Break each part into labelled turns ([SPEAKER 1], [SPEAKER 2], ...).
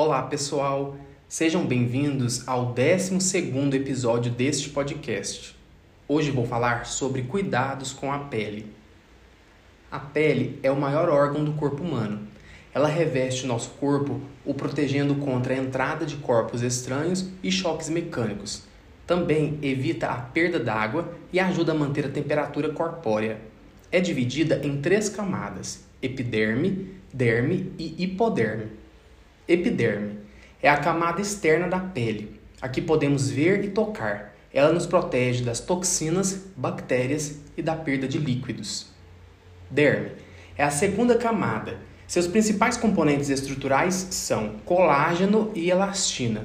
[SPEAKER 1] Olá, pessoal! Sejam bem-vindos ao 12 episódio deste podcast. Hoje vou falar sobre cuidados com a pele. A pele é o maior órgão do corpo humano. Ela reveste o nosso corpo, o protegendo contra a entrada de corpos estranhos e choques mecânicos. Também evita a perda d'água e ajuda a manter a temperatura corpórea. É dividida em três camadas: epiderme, derme e hipoderme. Epiderme é a camada externa da pele. Aqui podemos ver e tocar. Ela nos protege das toxinas, bactérias e da perda de líquidos. Derme é a segunda camada. Seus principais componentes estruturais são colágeno e elastina,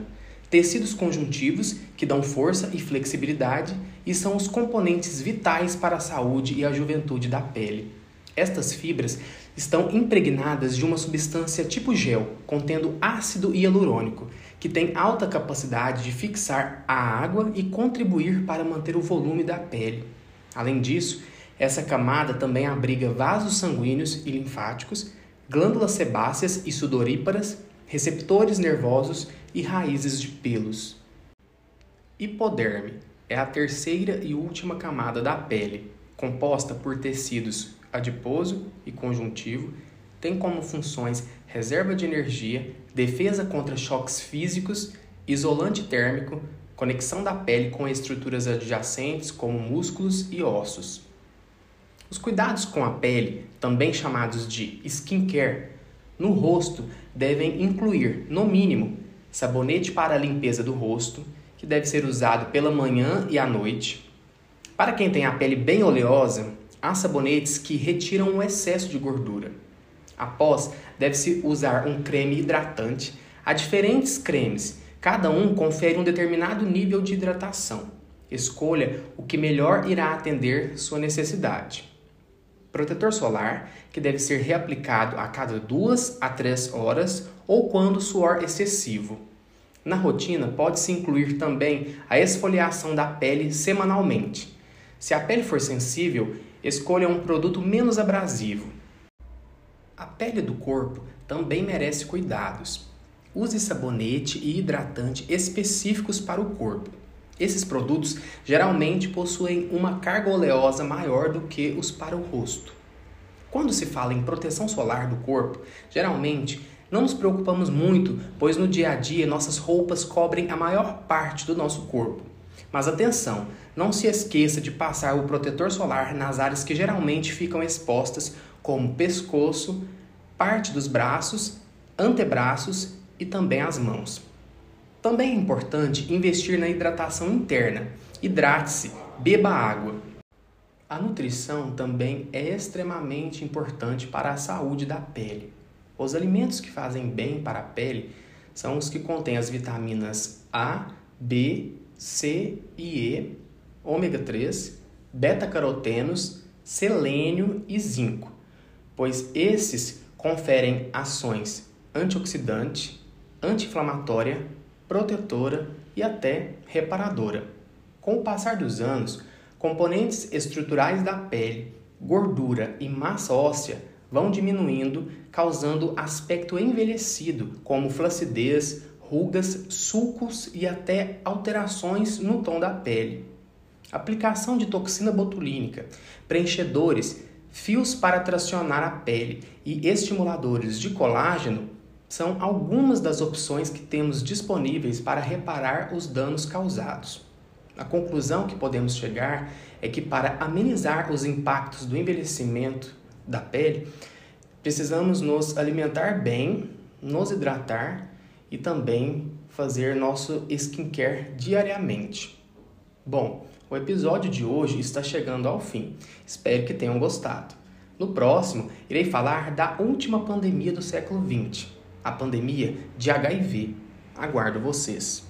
[SPEAKER 1] tecidos conjuntivos que dão força e flexibilidade e são os componentes vitais para a saúde e a juventude da pele. Estas fibras estão impregnadas de uma substância tipo gel, contendo ácido hialurônico, que tem alta capacidade de fixar a água e contribuir para manter o volume da pele. Além disso, essa camada também abriga vasos sanguíneos e linfáticos, glândulas sebáceas e sudoríparas, receptores nervosos e raízes de pelos. Hipoderme é a terceira e última camada da pele, composta por tecidos adiposo e conjuntivo, tem como funções reserva de energia, defesa contra choques físicos, isolante térmico, conexão da pele com estruturas adjacentes como músculos e ossos. Os cuidados com a pele, também chamados de skincare, no rosto devem incluir, no mínimo, sabonete para a limpeza do rosto, que deve ser usado pela manhã e à noite. Para quem tem a pele bem oleosa, Há sabonetes que retiram o excesso de gordura. Após, deve-se usar um creme hidratante. Há diferentes cremes, cada um confere um determinado nível de hidratação. Escolha o que melhor irá atender sua necessidade. Protetor solar, que deve ser reaplicado a cada duas a três horas ou quando suor excessivo. Na rotina, pode-se incluir também a esfoliação da pele semanalmente. Se a pele for sensível, escolha um produto menos abrasivo. A pele do corpo também merece cuidados. Use sabonete e hidratante específicos para o corpo. Esses produtos geralmente possuem uma carga oleosa maior do que os para o rosto. Quando se fala em proteção solar do corpo, geralmente não nos preocupamos muito, pois no dia a dia nossas roupas cobrem a maior parte do nosso corpo. Mas atenção, não se esqueça de passar o protetor solar nas áreas que geralmente ficam expostas, como pescoço, parte dos braços, antebraços e também as mãos. Também é importante investir na hidratação interna. Hidrate-se, beba água. A nutrição também é extremamente importante para a saúde da pele. Os alimentos que fazem bem para a pele são os que contêm as vitaminas A, B, C e E, ômega 3, beta-carotenos, selênio e zinco, pois esses conferem ações antioxidante, anti-inflamatória, protetora e até reparadora. Com o passar dos anos, componentes estruturais da pele, gordura e massa óssea vão diminuindo, causando aspecto envelhecido, como flacidez, rugas, sulcos e até alterações no tom da pele. Aplicação de toxina botulínica, preenchedores, fios para tracionar a pele e estimuladores de colágeno são algumas das opções que temos disponíveis para reparar os danos causados. A conclusão que podemos chegar é que, para amenizar os impactos do envelhecimento da pele, precisamos nos alimentar bem, nos hidratar e também fazer nosso skincare diariamente. Bom, o episódio de hoje está chegando ao fim. Espero que tenham gostado. No próximo, irei falar da última pandemia do século XX, a pandemia de HIV. Aguardo vocês.